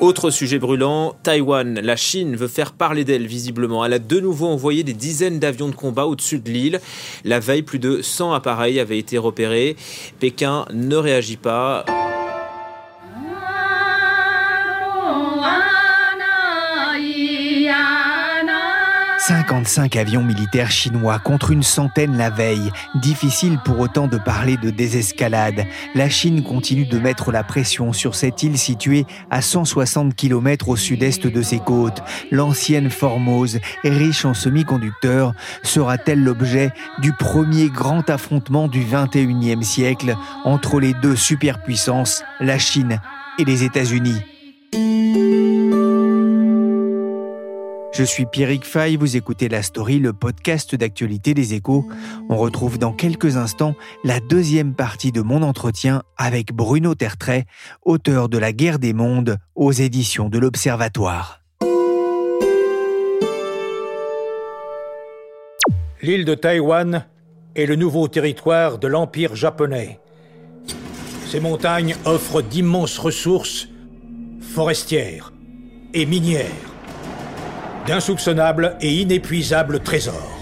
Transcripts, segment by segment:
Autre sujet brûlant, Taïwan. La Chine veut faire parler d'elle visiblement. Elle a de nouveau envoyé des dizaines d'avions de combat au-dessus de l'île. La veille, plus de 100 appareils avaient été repérés. Pékin ne réagit pas. 55 avions militaires chinois contre une centaine la veille. Difficile pour autant de parler de désescalade. La Chine continue de mettre la pression sur cette île située à 160 km au sud-est de ses côtes. L'ancienne Formose, riche en semi-conducteurs, sera-t-elle l'objet du premier grand affrontement du 21e siècle entre les deux superpuissances, la Chine et les États-Unis? Je suis Pierrick Fay, vous écoutez La Story, le podcast d'actualité des échos. On retrouve dans quelques instants la deuxième partie de mon entretien avec Bruno Tertrais, auteur de La guerre des mondes aux éditions de l'Observatoire. L'île de Taïwan est le nouveau territoire de l'Empire japonais. Ces montagnes offrent d'immenses ressources forestières et minières d'insoupçonnables et inépuisables trésors.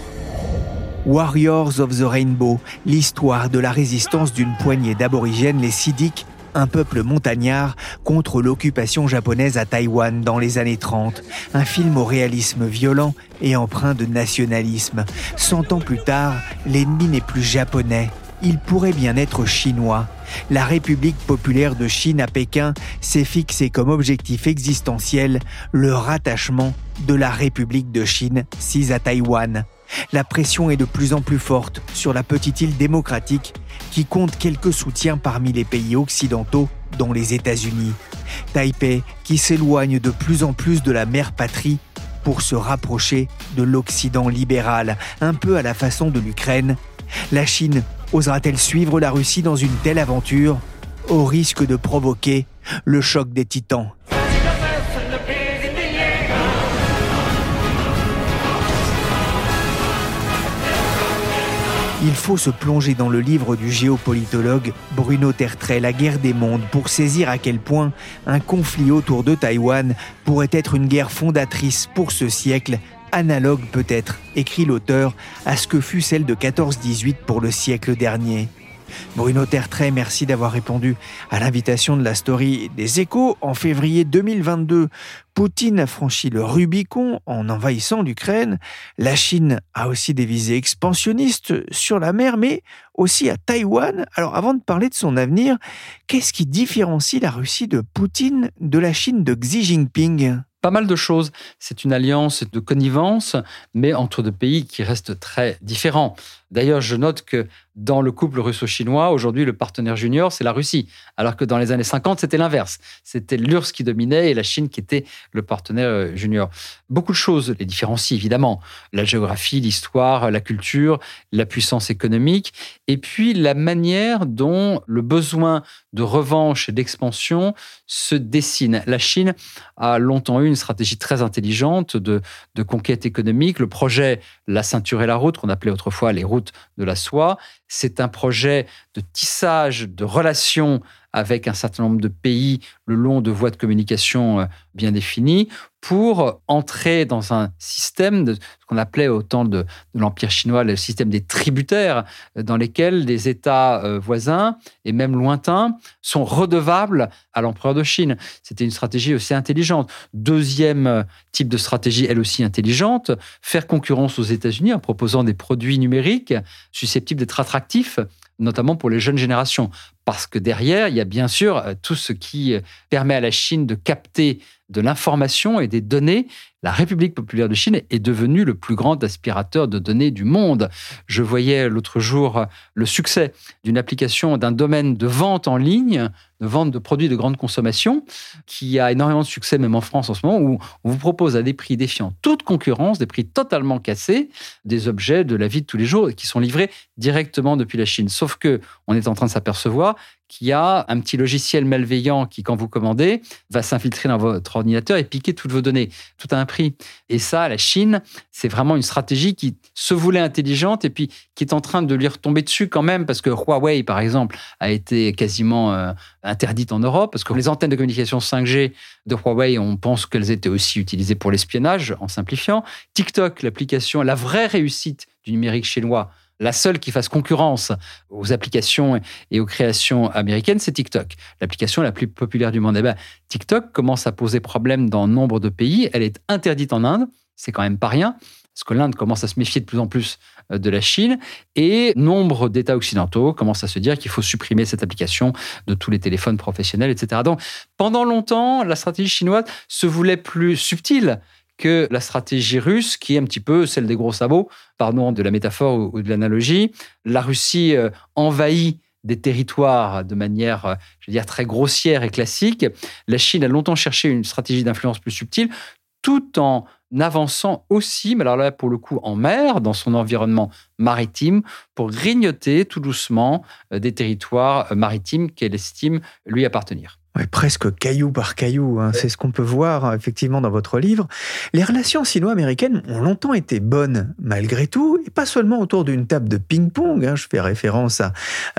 Warriors of the Rainbow, l'histoire de la résistance d'une poignée d'aborigènes, les Sidiques, un peuple montagnard, contre l'occupation japonaise à Taïwan dans les années 30. Un film au réalisme violent et empreint de nationalisme. Cent ans plus tard, l'ennemi n'est plus japonais, il pourrait bien être chinois. La République populaire de Chine à Pékin s'est fixé comme objectif existentiel le rattachement de la République de Chine sise à Taïwan. La pression est de plus en plus forte sur la petite île démocratique qui compte quelques soutiens parmi les pays occidentaux, dont les États-Unis. Taipei qui s'éloigne de plus en plus de la mère patrie pour se rapprocher de l'Occident libéral, un peu à la façon de l'Ukraine. La Chine Osera-t-elle suivre la Russie dans une telle aventure au risque de provoquer le choc des titans? Il faut se plonger dans le livre du géopolitologue Bruno Tertrais, La guerre des mondes, pour saisir à quel point un conflit autour de Taïwan pourrait être une guerre fondatrice pour ce siècle analogue peut-être, écrit l'auteur, à ce que fut celle de 14-18 pour le siècle dernier. Bruno Tertrais, merci d'avoir répondu à l'invitation de la story des échos. En février 2022, Poutine a franchi le Rubicon en envahissant l'Ukraine. La Chine a aussi des visées expansionnistes sur la mer, mais aussi à Taïwan. Alors avant de parler de son avenir, qu'est-ce qui différencie la Russie de Poutine de la Chine de Xi Jinping? Pas mal de choses. C'est une alliance de connivence, mais entre deux pays qui restent très différents. D'ailleurs, je note que dans le couple russo-chinois, aujourd'hui, le partenaire junior, c'est la Russie, alors que dans les années 50, c'était l'inverse. C'était l'URSS qui dominait et la Chine qui était le partenaire euh, junior. Beaucoup de choses les différencient, évidemment. La géographie, l'histoire, la culture, la puissance économique, et puis la manière dont le besoin de revanche et d'expansion se dessine. La Chine a longtemps eu une stratégie très intelligente de, de conquête économique. Le projet La ceinture et la route, qu'on appelait autrefois les routes de la soie. C'est un projet de tissage de relations avec un certain nombre de pays le long de voies de communication euh, bien définies pour entrer dans un système de ce qu'on appelait au temps de, l'Empire chinois le système des tributaires, euh, dans lesquels les États euh, voisins et même lointains sont redevables à l'empereur de Chine. C'était une stratégie aussi intelligente. Deuxième type de stratégie, elle aussi intelligente, faire concurrence aux États-Unis en proposant des produits numériques susceptibles d'être attractifs notamment pour les jeunes générations. parce que derrière, il y a bien sûr euh, tout ce qui euh, permet à la Chine de capter de l'information et des données, la République populaire de Chine est devenue le plus grand aspirateur de données du monde. Je voyais l'autre jour le succès d'une application d'un domaine de vente en ligne, de vente de produits de grande consommation, qui a énormément de succès même en France en ce moment, où on vous propose à des prix défiant toute concurrence, des prix totalement cassés, des objets de la vie de tous les jours qui sont livrés directement depuis la Chine. Sauf que on est en train de s'apercevoir qu'il y a un petit logiciel malveillant qui, quand vous commandez, va s'infiltrer dans votre ordinateur et piquer toutes vos données, tout à un prix. Et ça, la Chine, c'est vraiment une stratégie qui se voulait intelligente et puis qui est en train de lui retomber dessus quand même, parce que Huawei, par exemple, a été quasiment euh, interdite en Europe, parce que les antennes de communication 5G de Huawei, on pense qu'elles étaient aussi utilisées pour l'espionnage, en simplifiant. TikTok, l'application, la vraie réussite du numérique chinois, la seule qui fasse concurrence aux applications et aux créations américaines, c'est TikTok, l'application la plus populaire du monde. Eh ben, TikTok commence à poser problème dans nombre de pays. Elle est interdite en Inde, c'est quand même pas rien, parce que l'Inde commence à se méfier de plus en plus euh, de la Chine, et nombre d'États occidentaux commencent à se dire qu'il faut supprimer cette application de tous les téléphones professionnels, etc. Donc, pendant longtemps, la stratégie chinoise se voulait plus subtile que la stratégie russe, qui est un petit peu celle des gros sabots, pardon de la métaphore ou de l'analogie. La Russie euh, envahit des territoires de manière, euh, je veux dire, très grossière et classique. La Chine a longtemps cherché une stratégie d'influence plus subtile, tout en avançant aussi, mais alors là, pour le coup, en mer, dans son environnement maritime, pour grignoter tout doucement euh, des territoires maritimes qu'elle estime lui appartenir presque caillou par caillou, hein. c'est ce qu'on peut voir effectivement dans votre livre. Les relations sino-américaines ont longtemps été bonnes malgré tout, et pas seulement autour d'une table de ping-pong. Hein. Je fais référence à,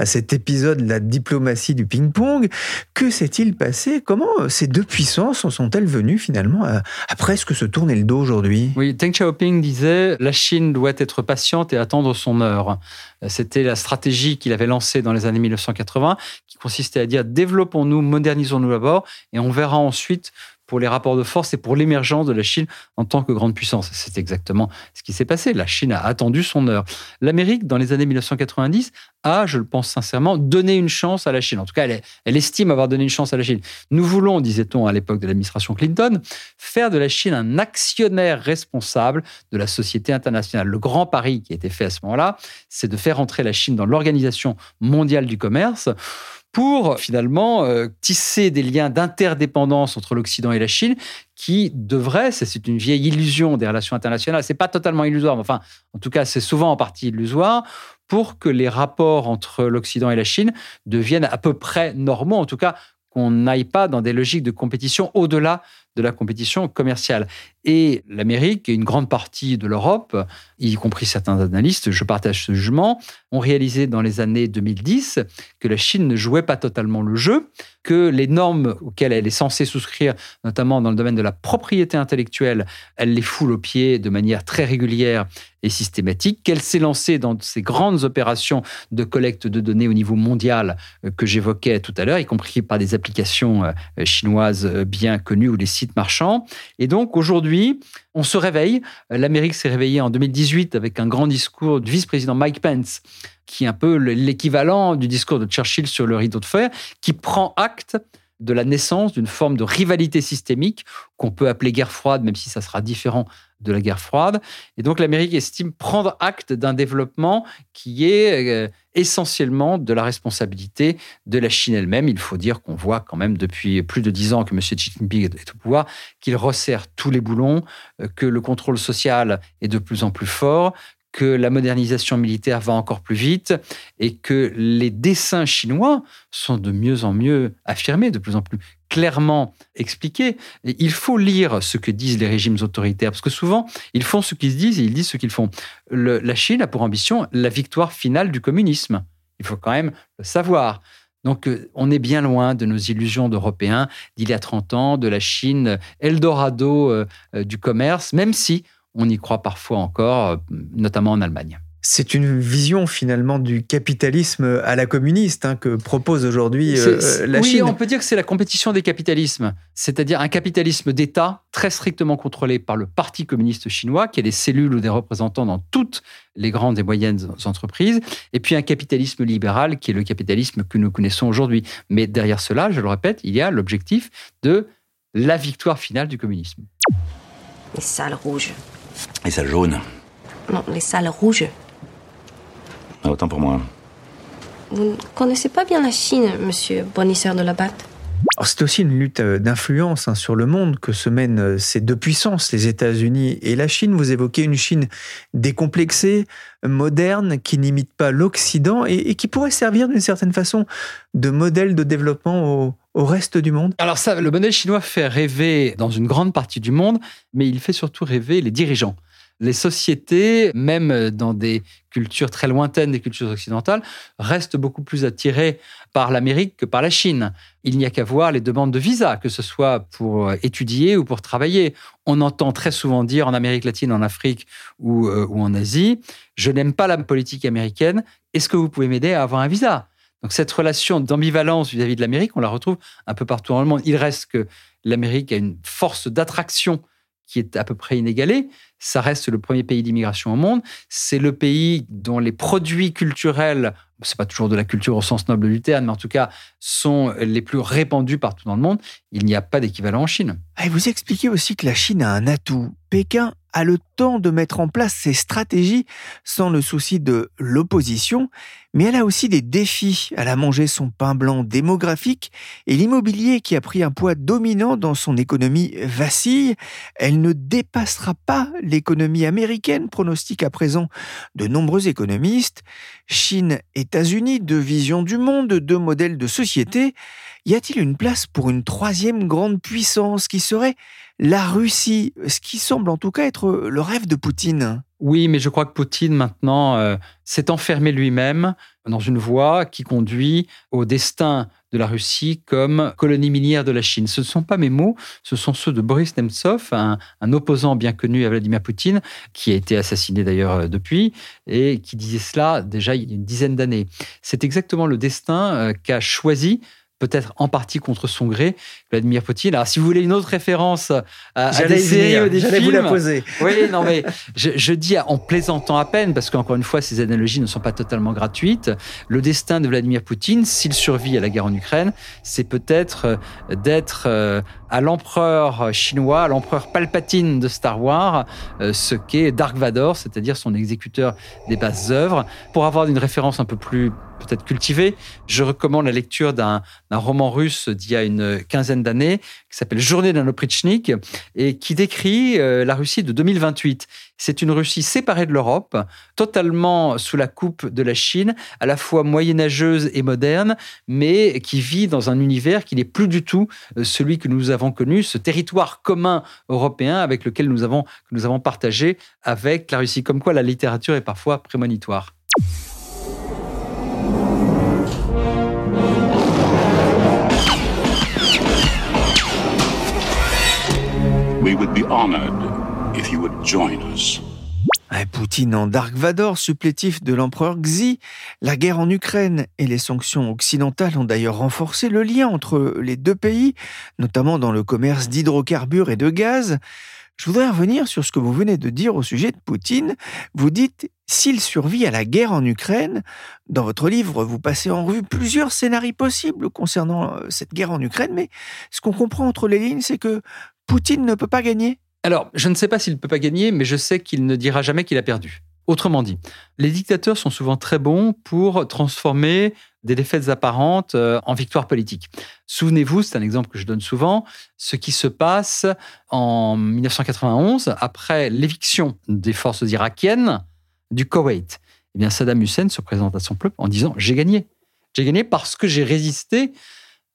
cet épisode de la diplomatie du ping-pong. Que s'est-il passé? Comment euh, ces deux puissances sont-elles venues finalement à, à, presque se tourner le dos aujourd'hui? Oui, Deng Xiaoping disait la Chine doit être patiente et attendre son heure. C'était la stratégie qu'il avait lancée dans les années 1980, qui consistait à dire développons-nous, modernisons-nous d'abord, et on verra ensuite pour les rapports de force et pour l'émergence de la Chine en tant que grande puissance. C'est exactement ce qui s'est passé. La Chine a attendu son heure. L'Amérique, dans les années 1990, a, je le pense sincèrement, donné une chance à la Chine. En tout cas, elle, elle estime avoir donné une chance à la Chine. Nous voulons, disait-on à l'époque de l'administration Clinton, faire de la Chine un actionnaire responsable de la société internationale. Le grand pari qui a été fait à ce moment-là, c'est de faire entrer la Chine dans l'Organisation mondiale du commerce pour finalement euh, tisser des liens d'interdépendance entre l'Occident et la Chine qui devraient, c'est une vieille illusion des relations internationales, c'est pas totalement illusoire, mais enfin, en tout cas, c'est souvent en partie illusoire, pour que les rapports entre l'Occident et la Chine deviennent à peu près normaux, en tout cas qu'on n'aille pas dans des logiques de compétition au-delà de la compétition commerciale. Et l'Amérique et une grande partie de l'Europe, y compris certains analystes, je partage ce jugement, ont réalisé dans les années 2010 que la Chine ne jouait pas totalement le jeu, que les normes auxquelles elle est censée souscrire, notamment dans le domaine de la propriété intellectuelle, elle les foule aux pieds de manière très régulière et systématique, qu'elle s'est lancée dans ces grandes opérations de collecte de données au niveau mondial euh, que j'évoquais tout à l'heure, y compris par des applications euh, chinoises euh, bien connues ou des sites marchands. Et donc aujourd'hui, on se réveille. L'Amérique s'est réveillée en 2018 avec un grand discours du vice-président Mike Pence, qui est un peu l'équivalent du discours de Churchill sur le rideau de fer, qui prend acte de la naissance d'une forme de rivalité systémique qu'on peut appeler guerre froide, même si ça sera différent de la guerre froide. Et donc l'Amérique estime prendre acte d'un développement qui est euh, essentiellement de la responsabilité de la Chine elle-même. Il faut dire qu'on voit quand même depuis plus de dix ans que M. Xi Jinping est au pouvoir, qu'il resserre tous les boulons, euh, que le contrôle social est de plus en plus fort, que la modernisation militaire va encore plus vite et que les dessins chinois sont de mieux en mieux affirmés, de plus en plus clairement expliqués. il faut lire ce que disent les régimes autoritaires, parce que souvent, ils font ce qu'ils disent et ils disent ce qu'ils font. la Chine a pour ambition la victoire finale du communisme. Il faut quand même le savoir. Donc, euh, on est bien loin de nos illusions d'Européens d'il y a 30 ans, de la Chine, Eldorado euh, euh, du commerce, même si on y croit parfois encore, euh, notamment en Allemagne. C'est une vision finalement du capitalisme à la communiste hein, que propose aujourd'hui euh, la Chine. Oui, on peut dire que c'est la compétition des capitalismes, c'est-à-dire un capitalisme d'État très strictement contrôlé par le Parti communiste chinois, qui a des cellules ou des représentants dans toutes les grandes et moyennes entreprises, et puis un capitalisme libéral qui est le capitalisme que nous connaissons aujourd'hui. Mais derrière cela, je le répète, il y a l'objectif de la victoire finale du communisme. Les salles rouges. Les salles jaunes. Non, les salles rouges. Ah, autant pour moi. Vous ne connaissez pas bien la Chine, monsieur bonisseur de la batte? C'est aussi une lutte euh, d'influence hein, sur le monde que se mènent euh, ces deux puissances, les États-Unis et la Chine. Vous évoquez une Chine décomplexée, moderne, qui n'imite pas l'Occident et, qui pourrait servir d'une certaine façon de modèle de développement au, au reste du monde Alors ça, le modèle chinois fait rêver dans une grande partie du monde, mais il fait surtout rêver les dirigeants les sociétés, même dans des cultures très lointaines des cultures occidentales, restent beaucoup plus attirées par l'Amérique que par la Chine. Il n'y a qu'à voir les demandes de visa, que ce soit pour étudier ou pour travailler. On entend très souvent dire en Amérique latine, en Afrique ou, euh, ou en Asie, je n'aime pas la politique américaine, est-ce que vous pouvez m'aider à avoir un visa? Donc cette relation d'ambivalence vis-à-vis de l'Amérique, on la retrouve un peu partout dans le monde. Il reste que l'Amérique a une force d'attraction qui est à peu près inégalée. Ça reste le premier pays d'immigration au monde. C'est le pays dont les produits culturels, c'est pas toujours de la culture au sens noble du terme, mais en tout cas, sont les plus répandus partout dans le monde. Il n'y a pas d'équivalent en Chine. Et vous expliquez aussi que la Chine a un atout. Pékin a le temps de mettre en place ses stratégies sans le souci de l'opposition, mais elle a aussi des défis. Elle a mangé son pain blanc démographique et l'immobilier qui a pris un poids dominant dans son économie vacille. Elle ne dépassera pas l'économie américaine, pronostique à présent de nombreux économistes. Chine, États-Unis, deux visions du monde, deux modèles de société. Y a-t-il une place pour une troisième grande puissance qui serait la Russie, ce qui semble en tout cas être le rêve de Poutine. Oui, mais je crois que Poutine maintenant euh, s'est enfermé lui-même dans une voie qui conduit au destin de la Russie comme colonie minière de la Chine. Ce ne sont pas mes mots, ce sont ceux de Boris Nemtsov, un, opposant bien connu à Vladimir Poutine, qui a été assassiné d'ailleurs euh, depuis, et qui disait cela déjà il y a une dizaine d'années. C'est exactement le destin euh, qu'a choisi peut-être en partie contre son gré, Vladimir Poutine. Alors, si vous voulez une autre référence à, des séries ou des films, vous la poser. Oui, non, mais je, dis en plaisantant à peine, parce qu'encore une fois, ces analogies ne sont pas totalement gratuites. Le destin de Vladimir Poutine, s'il survit à la guerre en Ukraine, c'est peut-être euh, d'être euh, à l'empereur chinois, à l'empereur Palpatine de Star Wars, euh, ce qu'est Dark Vador, c'est-à-dire son exécuteur des basses œuvres. Pour avoir une référence un peu plus peut-être cultivée, je recommande la lecture d'un roman russe d'il y a une quinzaine d'années qui s'appelle Journée d'un oprichnik et qui décrit euh, la Russie de 2028. C'est une Russie séparée de l'Europe, totalement sous la coupe de la Chine, à la fois moyenâgeuse et moderne, mais qui vit dans un univers qui n'est plus du tout euh, celui que nous avons connu, ce territoire commun européen avec lequel nous avons, nous avons partagé avec la Russie. Comme quoi la littérature est parfois prémonitoire. We would be honored if you would join us. Poutine en Dark Vador, supplétif de l'empereur Xi. La guerre en Ukraine et les sanctions occidentales ont d'ailleurs renforcé le lien entre les deux pays, notamment dans le commerce d'hydrocarbures et de gaz. Je voudrais revenir sur ce que vous venez de dire au sujet de Poutine. Vous dites s'il survit à la guerre en Ukraine. Dans votre livre, vous passez en revue plusieurs scénarios possibles concernant euh, cette guerre en Ukraine, mais ce qu'on comprend entre les lignes, c'est que Poutine ne peut pas gagner? Alors, je ne sais pas s'il ne peut pas gagner, mais je sais qu'il ne dira jamais qu'il a perdu. Autrement dit, les dictateurs sont souvent très bons pour transformer des défaites apparentes euh, en victoires politiques. Souvenez-vous, c'est un exemple que je donne souvent, ce qui se passe en 1991, après l'éviction des forces irakiennes du Koweït. Eh bien, Saddam Hussein se présente à son peuple en disant J'ai gagné. J'ai gagné parce que j'ai résisté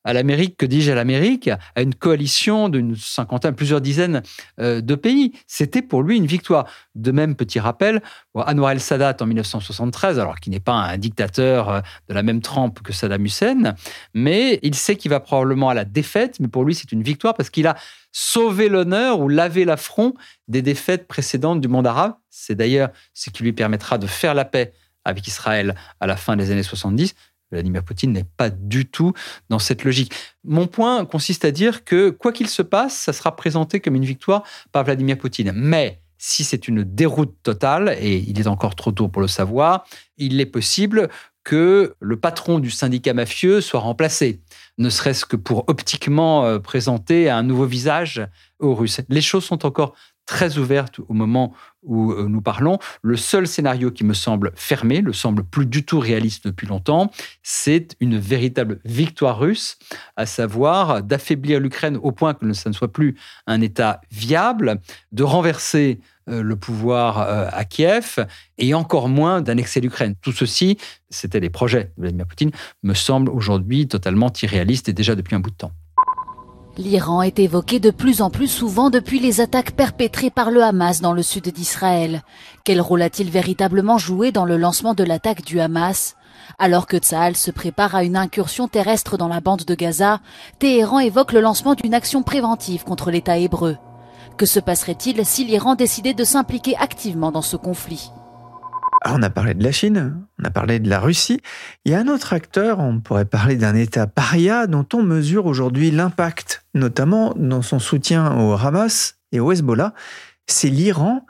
à l'Amérique, que dis-je à l'Amérique, à une coalition d'une cinquantaine, plusieurs dizaines euh, de pays. C'était pour lui une victoire. De même, petit rappel, Anwar el-Sadat en 1973, alors qu'il n'est pas un dictateur euh, de la même trempe que Saddam Hussein, mais il sait qu'il va probablement à la défaite, mais pour lui c'est une victoire parce qu'il a sauvé l'honneur ou lavé l'affront des défaites précédentes du monde arabe. C'est d'ailleurs ce qui lui permettra de faire la paix avec Israël à la fin des années 70. Vladimir Poutine n'est pas du tout dans cette logique. Mon point consiste à dire que quoi qu'il se passe, ça sera présenté comme une victoire par Vladimir Poutine. Mais si c'est une déroute totale, et il est encore trop tôt pour le savoir, il est possible que le patron du syndicat mafieux soit remplacé, ne serait-ce que pour optiquement euh, présenter un nouveau visage aux Russes. Les choses sont encore très ouverte au moment où euh, nous parlons. Le seul scénario qui me semble fermé, le semble plus du tout réaliste depuis longtemps, c'est une véritable victoire russe, à savoir d'affaiblir l'Ukraine au point que ça ne soit plus un État viable, de renverser euh, le pouvoir euh, à Kiev et encore moins d'annexer l'Ukraine. Tout ceci, c'était les projets de Vladimir Poutine, me semble aujourd'hui totalement irréaliste et déjà depuis un bout de temps. L'Iran est évoqué de plus en plus souvent depuis les attaques perpétrées par le Hamas dans le sud d'Israël. Quel rôle a-t-il véritablement joué dans le lancement de l'attaque du Hamas? Alors que Tsahal se prépare à une incursion terrestre dans la bande de Gaza, Téhéran évoque le lancement d'une action préventive contre l'État hébreu. Que se passerait-il si l'Iran décidait de s'impliquer activement dans ce conflit? Ah, on a parlé de la Chine, on a parlé de la Russie. Il y a un autre acteur, on pourrait parler d'un État paria dont on mesure aujourd'hui l'impact, notamment dans son soutien au Hamas et au Hezbollah. C'est l'Iran.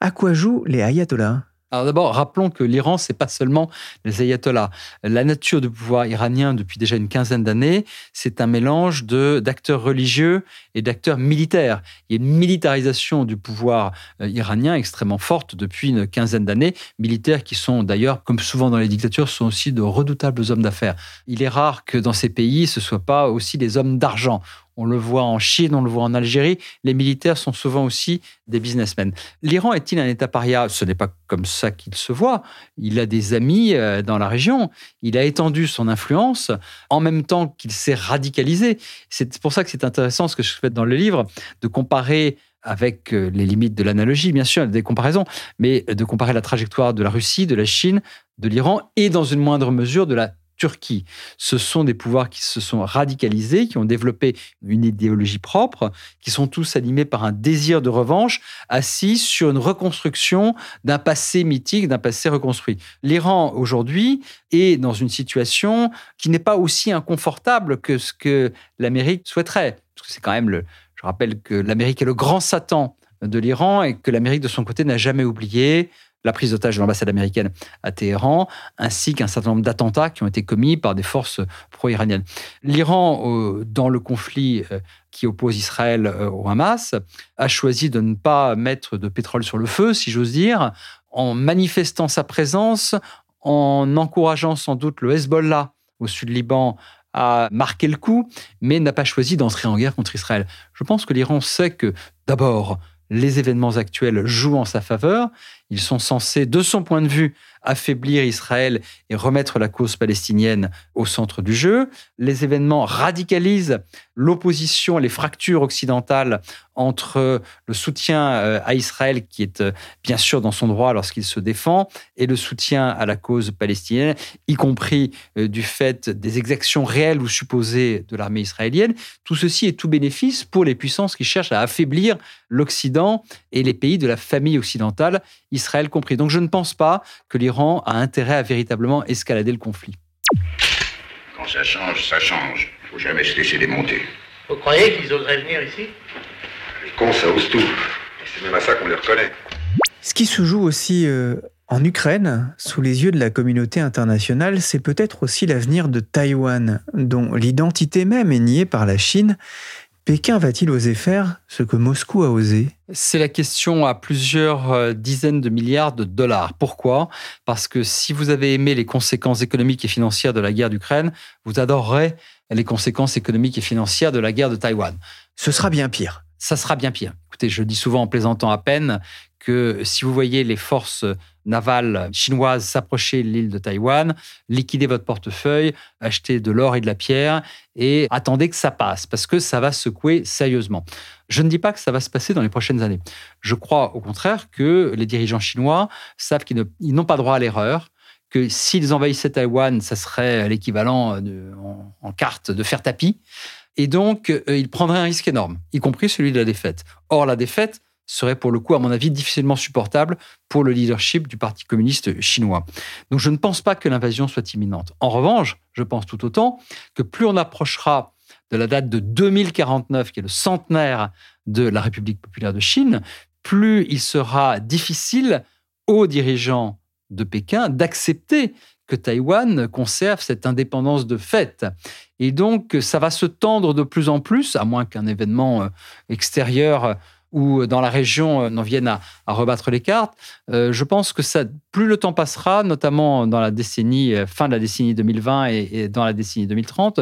À quoi jouent les ayatollahs? Alors d'abord, rappelons que l'Iran, c'est pas seulement les ayatollahs. La nature du pouvoir iranien depuis déjà une quinzaine d'années, c'est un mélange de d'acteurs religieux et d'acteurs militaires. Il y a une militarisation du pouvoir euh, iranien extrêmement forte depuis une quinzaine d'années. Militaires qui sont d'ailleurs, comme souvent dans les dictatures, sont aussi de redoutables hommes d'affaires. Il est rare que dans ces pays, ce soit pas aussi des hommes d'argent. On le voit en Chine, on le voit en Algérie. Les militaires sont souvent aussi des businessmen. L'Iran est-il un État paria? Ce n'est pas comme ça qu'il se voit. Il a des amis euh, dans la région. Il a étendu son influence en même temps qu'il s'est radicalisé. C'est pour ça que c'est intéressant ce que je fais dans le livre, de comparer avec euh, les limites de l'analogie, bien sûr, des comparaisons, mais de comparer la trajectoire de la Russie, de la Chine, de l'Iran et dans une moindre mesure de la Turquie. Ce sont des pouvoirs qui se sont radicalisés, qui ont développé une idéologie propre, qui sont tous animés par un désir de revanche, assis sur une reconstruction d'un passé mythique, d'un passé reconstruit. L'Iran, aujourd'hui, est dans une situation qui n'est pas aussi inconfortable que ce que l'Amérique souhaiterait. Parce que c'est quand même le... Je rappelle que l'Amérique est le grand Satan de l'Iran et que l'Amérique, de son côté, n'a jamais oublié la prise d'otage de l'ambassade américaine à Téhéran, ainsi qu'un certain nombre d'attentats qui ont été commis par des forces pro-iraniennes. L'Iran, euh, dans le conflit euh, qui oppose Israël euh, au Hamas, a choisi de ne pas mettre de pétrole sur le feu, si j'ose dire, en manifestant sa présence, en encourageant sans doute le Hezbollah au sud Liban à marquer le coup, mais n'a pas choisi d'entrer en guerre contre Israël. Je pense que l'Iran sait que, d'abord, les événements actuels jouent en sa faveur. Ils sont censés, de son point de vue, affaiblir Israël et remettre la cause palestinienne au centre du jeu. Les événements radicalisent l'opposition, les fractures occidentales entre le soutien euh, à Israël, qui est euh, bien sûr dans son droit lorsqu'il se défend, et le soutien à la cause palestinienne, y compris euh, du fait des exactions réelles ou supposées de l'armée israélienne. Tout ceci est tout bénéfice pour les puissances qui cherchent à affaiblir l'Occident et les pays de la famille occidentale, Israël compris. Donc je ne pense pas que l'Iran a intérêt à véritablement escalader le conflit. Quand ça change, ça change. Il faut jamais se laisser démonter. Vous croyez qu'ils oseraient venir ici? Les cons, ça ose tout. C'est même à ça qu'on les reconnaît. Ce qui se joue aussi euh, en Ukraine, sous les yeux de la communauté internationale, c'est peut-être aussi l'avenir de Taïwan, dont l'identité même est niée par la Chine Pékin va-t-il oser faire ce que Moscou a osé? C'est la question à plusieurs euh, dizaines de milliards de dollars. Pourquoi? Parce que si vous avez aimé les conséquences économiques et financières de la guerre d'Ukraine, vous adorerez les conséquences économiques et financières de la guerre de Taïwan. Ce sera bien pire. Ça sera bien pire. Écoutez, je dis souvent en plaisantant à peine que si vous voyez les forces navale chinoise s'approcher de l'île de Taïwan, liquider votre portefeuille, acheter de l'or et de la pierre et attendez que ça passe parce que ça va secouer sérieusement. Je ne dis pas que ça va se passer dans les prochaines années. Je crois au contraire que les dirigeants chinois savent qu'ils n'ont pas droit à l'erreur, que s'ils envahissaient Taïwan, ça serait l'équivalent en, en, carte de faire tapis. Et donc, euh, ils prendraient un risque énorme, y compris celui de la défaite. Or, la défaite, serait pour le coup, à mon avis, difficilement supportable pour le leadership du Parti communiste chinois. Donc je ne pense pas que l'invasion soit imminente. En revanche, je pense tout autant que plus on approchera de la date de 2049, qui est le centenaire de la République populaire de Chine, plus il sera difficile aux dirigeants de Pékin d'accepter que Taïwan conserve cette indépendance de fait. Et donc, ça va se tendre de plus en plus, à moins qu'un événement euh, extérieur ou dans la région euh, n'en viennent à, rebattre les cartes. Euh, je pense que ça, plus le temps passera, notamment dans la décennie, euh, fin de la décennie 2020 et, dans la décennie 2030,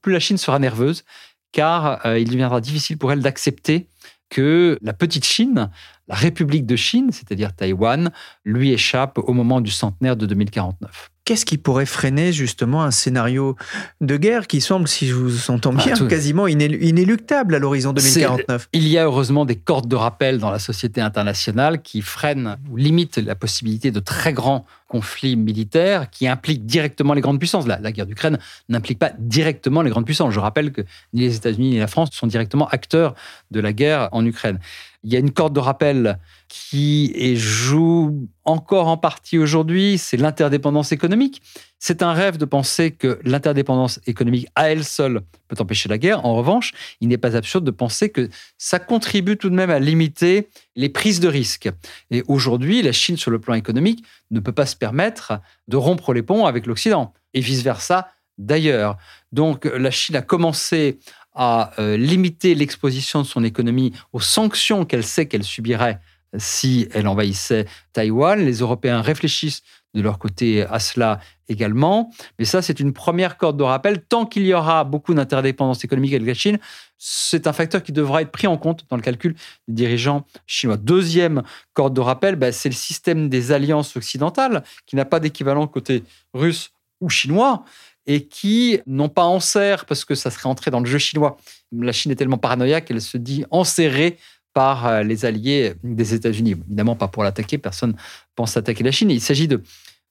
plus la Chine sera nerveuse, car il deviendra difficile pour elle d'accepter que la petite Chine, la République de Chine, c'est-à-dire Taïwan, lui échappe au moment du centenaire de 2049. Qu'est-ce qui pourrait freiner justement un scénario de guerre qui semble, si je vous entends bien, ah, quasiment inéluctable à l'horizon 2049 Il y a heureusement des cordes de rappel dans la société internationale qui freinent ou limitent la possibilité de très grands conflits militaires qui impliquent directement les grandes puissances. La, la guerre d'Ukraine n'implique pas directement les grandes puissances. Je rappelle que ni les États-Unis ni la France sont directement acteurs de la guerre en Ukraine. Il y a une corde de rappel qui joue encore en partie aujourd'hui, c'est l'interdépendance économique. C'est un rêve de penser que l'interdépendance économique à elle seule peut empêcher la guerre. En revanche, il n'est pas absurde de penser que ça contribue tout de même à limiter les prises de risques. Et aujourd'hui, la Chine, sur le plan économique, ne peut pas se permettre de rompre les ponts avec l'Occident, et vice-versa d'ailleurs. Donc la Chine a commencé à euh, limiter l'exposition de son économie aux sanctions qu'elle sait qu'elle subirait si elle envahissait Taïwan. Les Européens réfléchissent de leur côté à cela également. Mais ça, c'est une première corde de rappel. Tant qu'il y aura beaucoup d'interdépendance économique avec la Chine, c'est un facteur qui devra être pris en compte dans le calcul des dirigeants chinois. Deuxième corde de rappel, bah, c'est le système des alliances occidentales, qui n'a pas d'équivalent côté russe ou chinois et qui n'ont pas en serre parce que ça serait entré dans le jeu chinois. La Chine est tellement paranoïaque qu'elle se dit enserrée par euh, les alliés des États-Unis. Évidemment, pas pour l'attaquer, personne pense attaquer la Chine. Il s'agit de,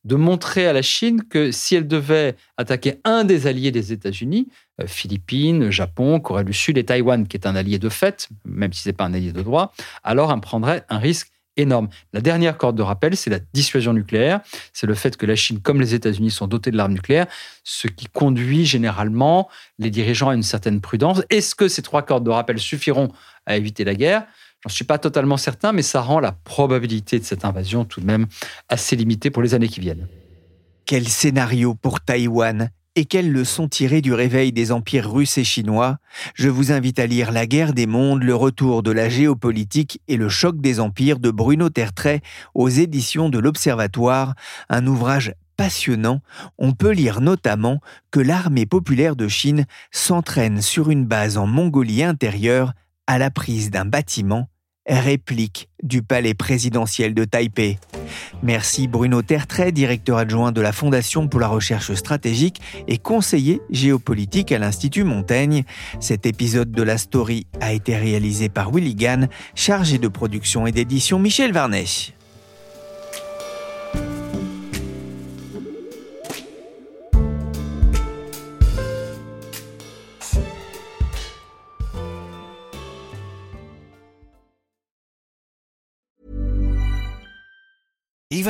montrer à la Chine que si elle devait attaquer un des alliés des États-Unis, euh, Philippines, Japon, Corée du Sud et Taïwan, qui est un allié de fait, même si ce n'est pas un allié de droit, alors elle prendrait un risque énorme. La dernière corde de rappel, c'est la dissuasion nucléaire. C'est le fait que la Chine, comme les États-Unis, sont dotés de l'arme nucléaire, ce qui conduit généralement les dirigeants à une certaine prudence. Est-ce que ces trois cordes de rappel suffiront à éviter la guerre? J'en suis pas totalement certain, mais ça rend la probabilité de cette invasion tout de même assez limitée pour les années qui viennent. Quel scénario pour Taïwan? Et quelles leçons tirer du réveil des empires russes et chinois, je vous invite à lire La guerre des mondes, le retour de la géopolitique et le choc des empires de Bruno Tertrais aux éditions de l'Observatoire, un ouvrage passionnant. On peut lire notamment que l'armée populaire de Chine s'entraîne sur une base en Mongolie intérieure à la prise d'un bâtiment réplique du palais présidentiel de Taipei. Merci Bruno Tertrais, directeur adjoint de la Fondation pour la recherche stratégique et conseiller géopolitique à l'Institut Montaigne. Cet épisode de la story a été réalisé par Willy Gann, chargé de production et d'édition Michel Varnet.